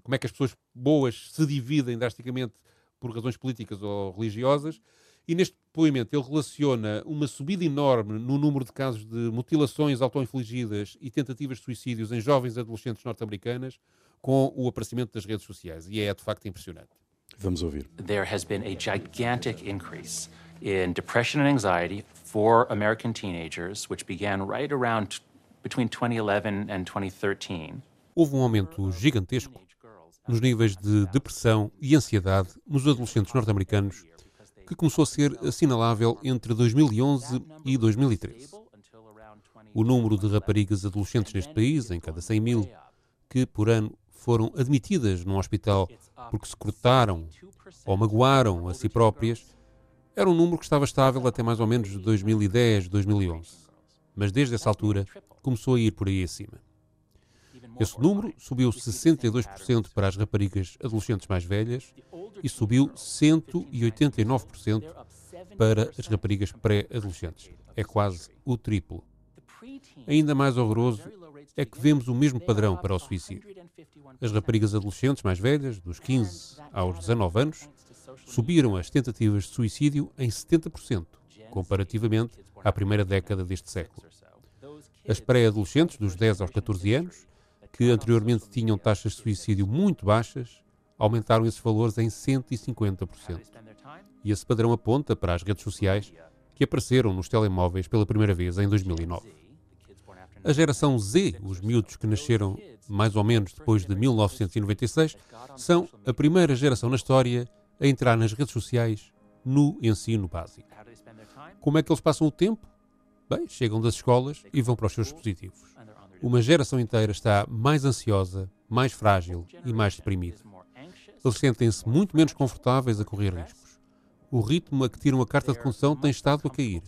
como é que as pessoas boas se dividem drasticamente por razões políticas ou religiosas, e neste depoimento ele relaciona uma subida enorme no número de casos de mutilações autoinfligidas e tentativas de suicídios em jovens adolescentes norte-americanas com o aparecimento das redes sociais, e é de facto impressionante. Vamos ouvir. there has been a gigantic increase in depression and anxiety for American teenagers, which began right around between 2011 and 2013. Houve um aumento gigantesco nos níveis de depressão e ansiedade nos adolescentes norte-americanos, que começou a ser assinalável entre 2011 e 2013. O número de raparigas adolescentes neste país, em cada 100 mil, que por ano foram admitidas num hospital porque se cortaram ou magoaram a si próprias, era um número que estava estável até mais ou menos 2010, 2011. Mas desde essa altura começou a ir por aí acima. Esse número subiu 62% para as raparigas adolescentes mais velhas e subiu 189% para as raparigas pré-adolescentes. É quase o triplo. Ainda mais horroroso é que vemos o mesmo padrão para o suicídio. As raparigas adolescentes mais velhas, dos 15 aos 19 anos, subiram as tentativas de suicídio em 70%, comparativamente à primeira década deste século. As pré-adolescentes, dos 10 aos 14 anos, que anteriormente tinham taxas de suicídio muito baixas, aumentaram esses valores em 150%. E esse padrão aponta para as redes sociais que apareceram nos telemóveis pela primeira vez em 2009. A geração Z, os miúdos que nasceram mais ou menos depois de 1996, são a primeira geração na história a entrar nas redes sociais no ensino básico. Como é que eles passam o tempo? Bem, chegam das escolas e vão para os seus dispositivos. Uma geração inteira está mais ansiosa, mais frágil e mais deprimida. Eles sentem-se muito menos confortáveis a correr riscos. O ritmo a que tiram a carta de condução tem estado a cair.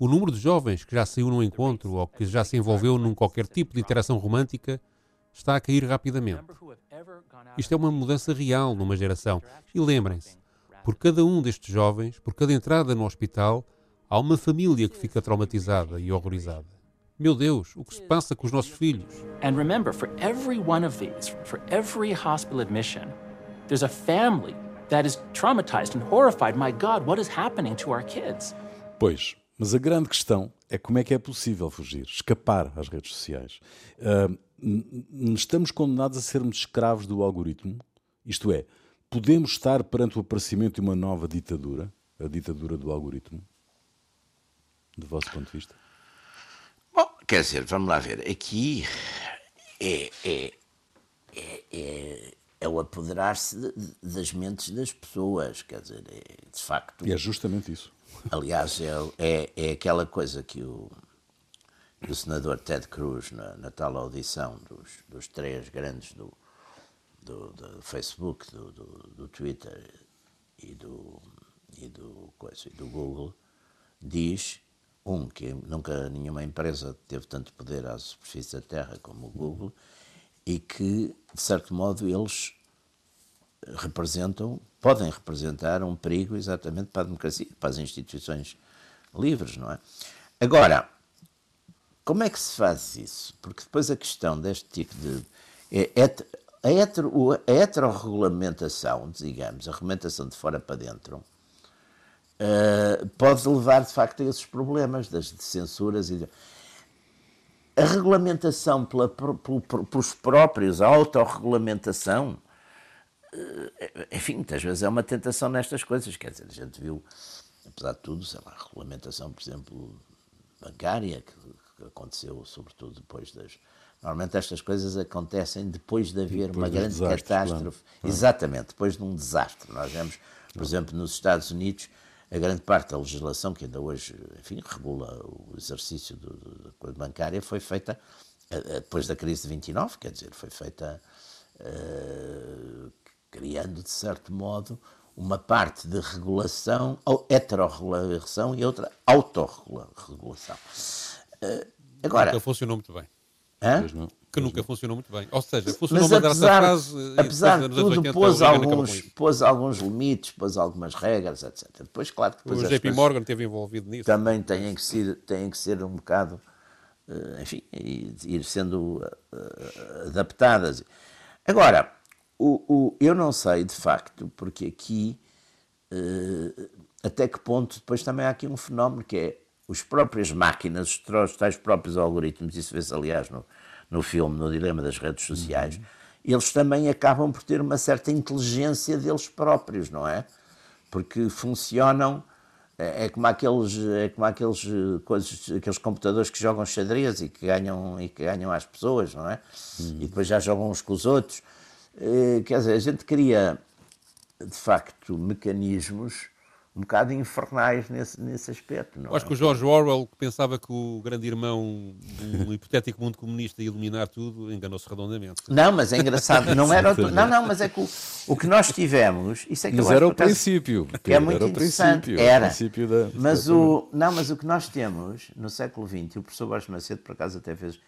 O número de jovens que já saiu num encontro ou que já se envolveu num qualquer tipo de interação romântica está a cair rapidamente. Isto é uma mudança real numa geração. E lembrem-se, por cada um destes jovens, por cada entrada no hospital, há uma família que fica traumatizada e horrorizada. Meu Deus, o que se passa com os nossos filhos? And remember, for every one of these, for every hospital admission, there's a family that is traumatized and horrified. My God, what is happening to our kids? Pois, mas a grande questão é como é que é possível fugir, escapar às redes sociais. N- estamos condenados a sermos escravos do algoritmo? Isto é, podemos estar perante o aparecimento de uma nova ditadura, a ditadura do algoritmo? Do vosso ponto de vista? Bom, quer dizer, vamos lá ver. Aqui é, é, é, é, é o apoderar-se de- de- das mentes das pessoas. Quer dizer, é, de facto. E é justamente isso. Aliás, é, é, é aquela coisa que o, que o senador Ted Cruz, na, na tal audição dos, dos três grandes do, do, do Facebook, do, do, do Twitter e do, e, do, coisa, e do Google, diz, um, que nunca nenhuma empresa teve tanto poder à superfície da Terra como o Google, e que, de certo modo, eles representam, podem representar um perigo exatamente para a democracia, para as instituições livres, não é? Agora, como é que se faz isso? Porque depois a questão deste tipo de. É, het- a, a heterorregulamentação, digamos, a regulamentação de fora para dentro, eh, pode levar de facto a esses problemas das de censuras e. de- a regulamentação pela, pelos próprios, a autorregulamentação, eh, enfim, muitas vezes é uma tentação nestas coisas. Quer dizer, a gente viu, apesar de tudo, sei lá, a regulamentação, por exemplo, bancária, que, que aconteceu sobretudo depois das, Normalmente estas coisas acontecem depois de haver depois uma grande catástrofe. Exatamente, depois de um desastre. Nós vemos, por exemplo, nos Estados Unidos, a grande parte da legislação que ainda hoje, enfim, regula o exercício do, do, da coisa bancária foi feita eh, eh, depois da crise de 29, quer dizer, foi feita uh, criando, de certo modo, uma parte de regulação, ou heterorregulação e outra autorregulação. Uh, agora... Nunca funcionou muito bem. Hã? Que nunca funcionou muito bem. Ou seja, funcionou Mas apesar, frase apesar de tudo, pôs alguns, pôs alguns limites, pôs algumas regras, etc. Depois, claro que depois O JP Morgan esteve envolvido nisso. Também têm que ser, têm que ser um bocado, enfim, ir sendo adaptadas. Agora, o, o, eu não sei de facto, porque aqui até que ponto depois também há aqui um fenómeno que é os próprias máquinas, os tais próprios algoritmos, isso vê-se aliás no, no filme, no Dilema das Redes Sociais, uhum. eles também acabam por ter uma certa inteligência deles próprios, não é? Porque funcionam, é, é como aqueles, é como aqueles, coisas, aqueles computadores que jogam xadrez e que ganham, e que ganham às pessoas, não é? Uhum. E depois já jogam uns com os outros. Quer dizer, a gente cria, de facto, mecanismos um bocado infernais nesse, nesse aspecto. Não Acho é? que o George Orwell, que pensava que o grande irmão do hipotético mundo comunista ia dominar tudo, enganou-se redondamente. Não, mas é engraçado, não era. O, não, não, mas é que o, o que nós tivemos. Isso é que mas eu era acho, o princípio. Que é muito era interessante. O princípio, era. O princípio da, mas, o, não, mas o que nós temos no século XX, o professor Borges Macedo, por acaso, até fez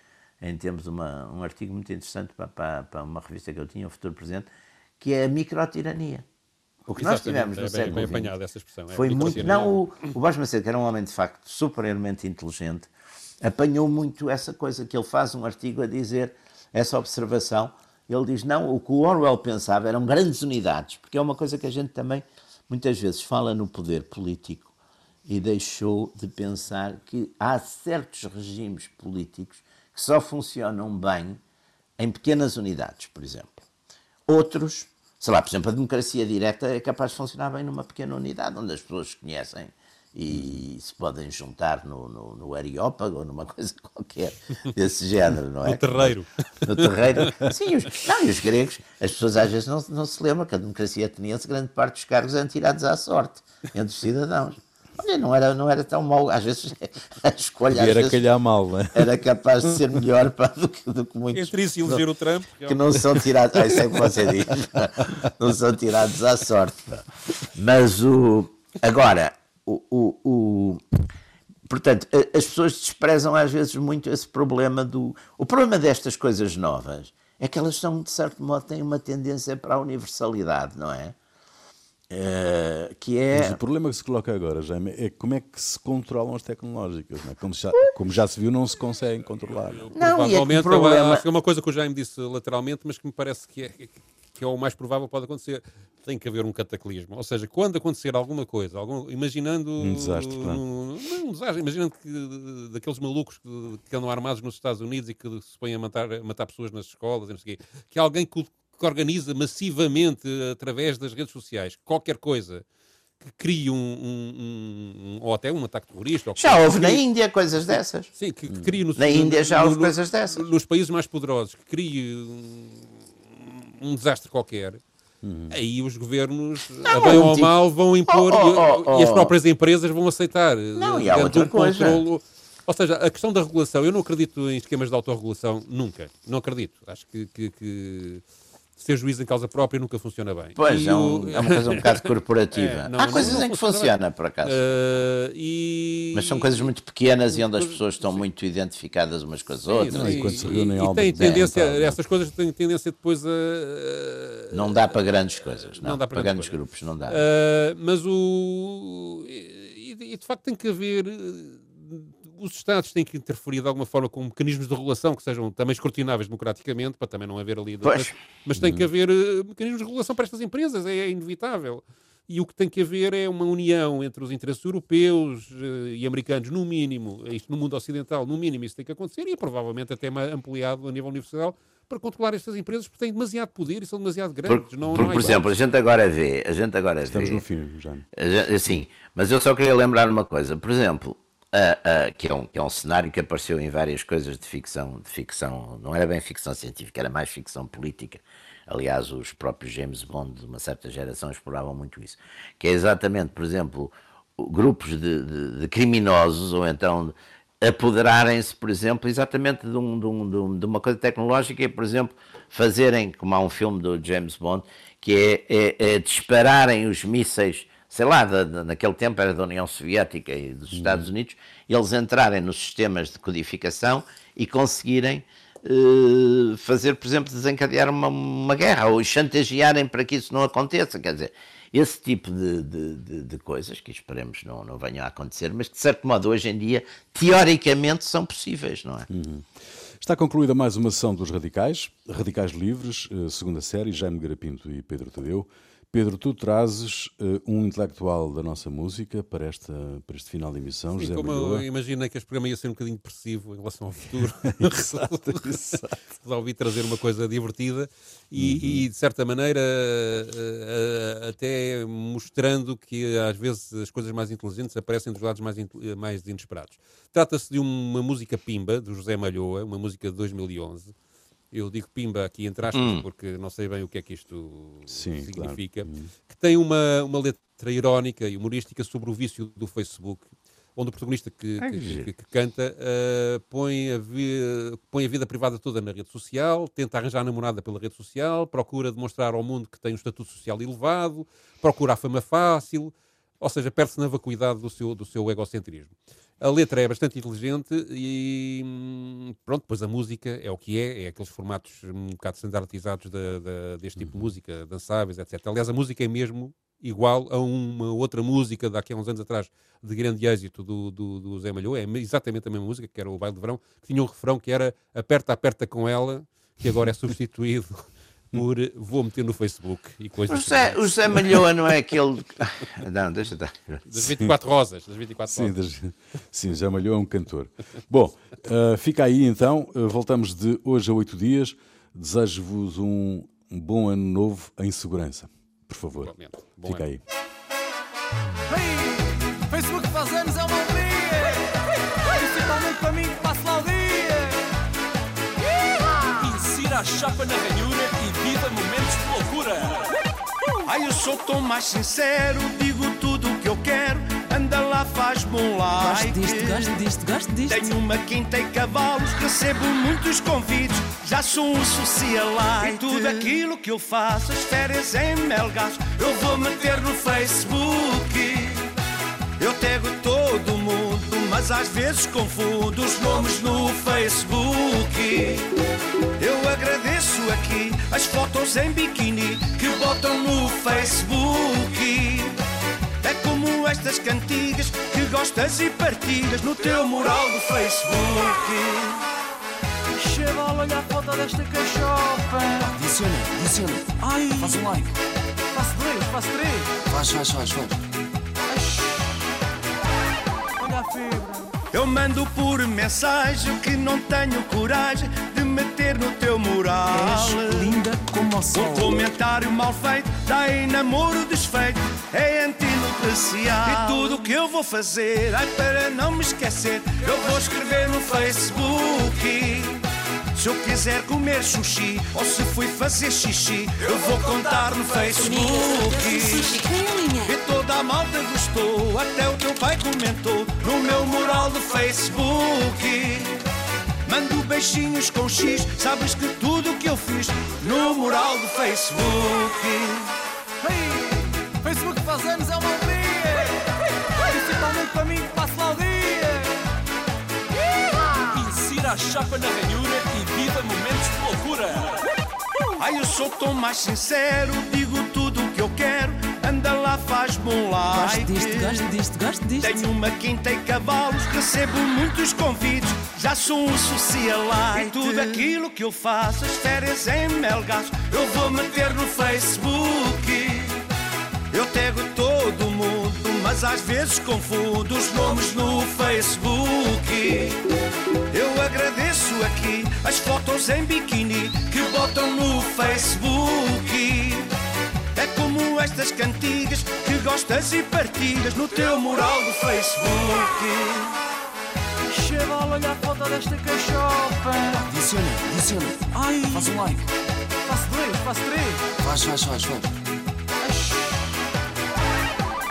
em termos uma, um artigo muito interessante para, para, para uma revista que eu tinha, o Futuro Presente, que é a microtirania. O que nós tivemos no é século bem, XX bem essa expressão. foi é muito. Não, o, o Borges Macedo, que era um homem de facto superiormente inteligente, apanhou muito essa coisa que ele faz um artigo a dizer essa observação. Ele diz: não, o que o Orwell pensava eram grandes unidades, porque é uma coisa que a gente também muitas vezes fala no poder político e deixou de pensar que há certos regimes políticos que só funcionam bem em pequenas unidades, por exemplo. Outros sei lá, por exemplo, a democracia direta é capaz de funcionar bem numa pequena unidade, onde as pessoas se conhecem e se podem juntar no, no, no areópago ou numa coisa qualquer desse género, não é? No terreiro. No terreiro. Sim, os, não, e os gregos, as pessoas às vezes não, não se lembram que a democracia ateniense, grande parte dos cargos eram tirados à sorte entre os cidadãos. Olha, não era, não era tão mau, às vezes a escolha era vezes, calhar mal, é? era capaz de ser melhor para, do, que, do que muitos. Entre isso e eleger o Trump. Que não são tirados, ah, isso é o que você diz, não são tirados à sorte. Mas o. Agora, o, o, o portanto, as pessoas desprezam às vezes muito esse problema do. O problema destas coisas novas é que elas são, de certo modo, têm uma tendência para a universalidade, não é? Uh, que é... Mas o problema que se coloca agora, Jaime, é como é que se controlam as tecnológicas. Não é? como, já, como, já, se viu, não se conseguem controlar. Não, Provavelmente, é problema... acho que é uma coisa que o Jaime disse lateralmente, mas que me parece que é, que é o mais provável que pode acontecer. Tem que haver um cataclismo. Ou seja, quando acontecer alguma coisa, algum, imaginando. Um desastre, claro. um, não, um desastre, imaginando que daqueles malucos que, que, andam armados nos Estados Unidos e que se põem a matar, a matar pessoas nas escolas, não sei quê, que alguém que organiza massivamente através das redes sociais qualquer coisa que crie um, um, um ou até um ataque terrorista. já houve na Índia coisas dessas. Sim, que, que crie no, na Índia já houve no, coisas dessas. Nos países mais poderosos, que crie um, desastre qualquer. Uhum. Aí os governos, não, a bem ou tipo... mal, vão impor oh, oh, oh, e, as próprias empresas vão aceitar. Não, e há outra coisa. Controlo. Ou seja, a questão da regulação, eu não acredito em esquemas de autorregulação, nunca. Não acredito. Acho que, que, que ser juiz em causa própria nunca funciona bem. Pois, é, um, é, uma coisa um bocado corporativa. É, não, Há coisas não, não em que funciona, por acaso. Uh, e... Mas são coisas muito pequenas e onde as pessoas estão muito identificadas umas com as sim, outras. Não, e, quando se reúnem e, e tem tendência, essas coisas têm tendência depois a... Não dá para grandes coisas, não, não dá para, para grandes grupos, não dá. Uh, mas o... E, e de facto tem que haver os Estados têm que interferir de alguma forma com mecanismos de regulação que sejam também escrutináveis democraticamente, para também não haver ali. Mas, mas tem que haver uh, mecanismos de regulação para estas empresas, é, é, inevitável. E o que tem que haver é uma união entre os interesses europeus uh, e americanos, no mínimo, isto no mundo ocidental, no mínimo isso tem que acontecer, e provavelmente até ampliado a nível universal, para controlar estas empresas porque têm demasiado poder e são demasiado grandes. Por, não, por, não por exemplo, a gente agora vê, a gente agora Estamos vê, no fim, já. Sim, mas eu só queria lembrar uma coisa. Por exemplo, uh, uh, que, é um, que é um cenário que apareceu em várias coisas de ficção, de ficção, não era bem ficção científica, era mais ficção política. Aliás, os próprios James Bond de uma certa geração exploravam muito isso. Que é exatamente, por exemplo, grupos de, de, de criminosos ou então apoderarem-se, por exemplo, exatamente de, um, um, de, uma coisa tecnológica e, por exemplo, fazerem, como há um filme do James Bond, que é, é, é dispararem os mísseis sei lá, da, da, naquele tempo era da União Soviética e dos Estados uhum. Unidos, eles entrarem nos sistemas de codificação e conseguirem uh, fazer, por exemplo, desencadear uma, uma, guerra ou chantagearem para que isso não aconteça. Quer dizer, esse tipo de, de, de, de coisas, que esperemos não, não venham a acontecer, mas de certo modo hoje em dia, teoricamente, são possíveis, não é? Uhum. Está concluída mais uma sessão dos Radicais, Radicais Livres, eh, segunda série, Jaime Garapinto e Pedro Tadeu. Pedro, tu trazes uh, um intelectual da nossa música para, esta, para este final de emissão, Sim, José como Malhoa. eu imaginei que este programa ia ser um bocadinho depressivo em relação ao futuro, exato, exato. resolvi trazer uma coisa divertida e, uhum. e de certa maneira, uh, uh, até mostrando que às vezes as coisas mais inteligentes aparecem dos lados mais, mais inesperados. Trata-se de uma música pimba, do José Malhoa, uma música de 2011 eu digo pimba aqui entre aspas, hum. porque não sei bem o que é que isto Sim, significa, claro. Hum. que tem uma, uma letra irónica e humorística sobre o vício do Facebook, onde o protagonista que, que, que, que canta uh, põe, a vi, põe a vida privada toda na rede social, tenta arranjar a namorada pela rede social, procura demonstrar ao mundo que tem um estatuto social elevado, procura a fama fácil, ou seja, perde-se na vacuidade do seu, do seu egocentrismo. A letra é bastante inteligente e hum, pronto, depois a música é o que é, é aqueles formatos um bocado standardizados de, de, deste tipo de uhum. música, dançáveis, etc. Aliás, a música é mesmo igual a uma outra música daqui a uns anos atrás de grande êxito do, do, do Zé Malhou, é exatamente a mesma música, que era o Baile de Verão, que tinha um refrão que era aperta, aperta com ela, que agora é substituído por vou meter no Facebook e coisas o José, o José Malhoa não é aquele. Não, deixa estar. Das 24 rosas. Das 24 sim, rosas. Das... sim, José Malhoa é um cantor. Bom, uh, fica aí então. Uh, voltamos de hoje a oito dias. Desejo-vos um, um, bom ano novo em segurança. Por favor. Bom fica ano. aí. Hey, Facebook faz anos é uma alegria. Principalmente para mim que passo lá o dia. Insira a chapa na ranhura loucura. Ai, eu sou tão mais sincero, digo tudo o que eu quero. Anda lá, faz-me um like. Gosto disto, gosto disto, gosto disto. Tenho uma quinta e cavalos, recebo muitos convites. Já sou um socialite. E tudo aquilo que eu faço, as férias em Melgaço, eu vou meter no Facebook. Eu tego todo mundo, mas às vezes confundo os nomes no Facebook. Eu agradeço aqui as fotos em biquíni que botam no Facebook. É como estas cantigas que gostas e partilhas no teu mural do Facebook. Cheval, olha a foto desta cachopa. Adiciona, adiciona. Ai, faz um like. Faço três, faço três. Faz, faz, faz, faz. Eu mando por mensagem que não tenho coragem meter no teu mural. És linda como o sol. Um comentário mal feito dá em namoro desfeito. É antinoticial. E tudo o que eu vou fazer, ai para não me esquecer, eu vou escrever no Facebook. Se eu quiser comer sushi ou se fui fazer xixi, eu vou contar no Facebook. E toda a malta gostou, até o teu pai comentou no meu mural do Facebook. Mando beijinhos com X, sabes que tudo que eu fiz no mural do Facebook. Hey, Facebook faz anos é uma alegria, principalmente para mim que passo lá o dia. Insira a chapa na ranhura viva momentos de loucura. Ai, eu sou tão mais sincero, digo tudo o que eu quero. Anda lá, faz-me um like. Gosto disto, gosto disto, gosto disto. Tenho uma quinta e cavalos, recebo muitos convites. Já sou um socialite. E tudo aquilo que eu faço, as férias em Melgaço, eu vou meter no Facebook. Eu tego todo mundo, mas às vezes confundo os nomes no Facebook. Eu agradeço aqui as fotos em biquíni que botam no Facebook. Estas cantigas que gostas e partilhas no teu mural do Facebook. olha a foto desta cachopa. Adiciona, adiciona. Ai, Faz um like. faço três, faço três. Faz, faz, faz, faz.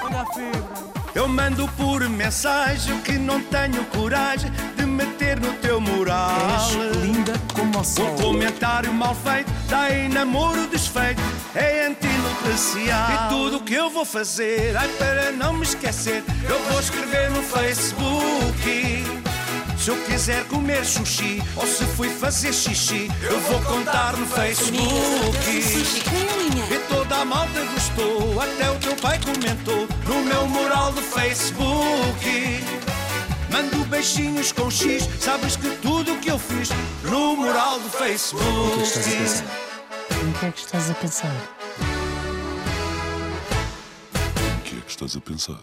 Olha a febre. Eu mando por mensagem que não tenho coragem meter no teu mural. És linda como o sol. Um comentário mal feito, dá em namoro desfeito, é antinuclear. E tudo o que eu vou fazer, ai para não me esquecer, eu vou escrever no Facebook. Se eu quiser comer sushi ou se fui fazer xixi, eu vou contar no Facebook. E toda a malta gostou, até o teu pai comentou no meu mural do Facebook. Mando beijinhos com X, sabes que tudo o que eu fiz no mural do Facebook. O que é que estás a pensar? O que é que estás a pensar?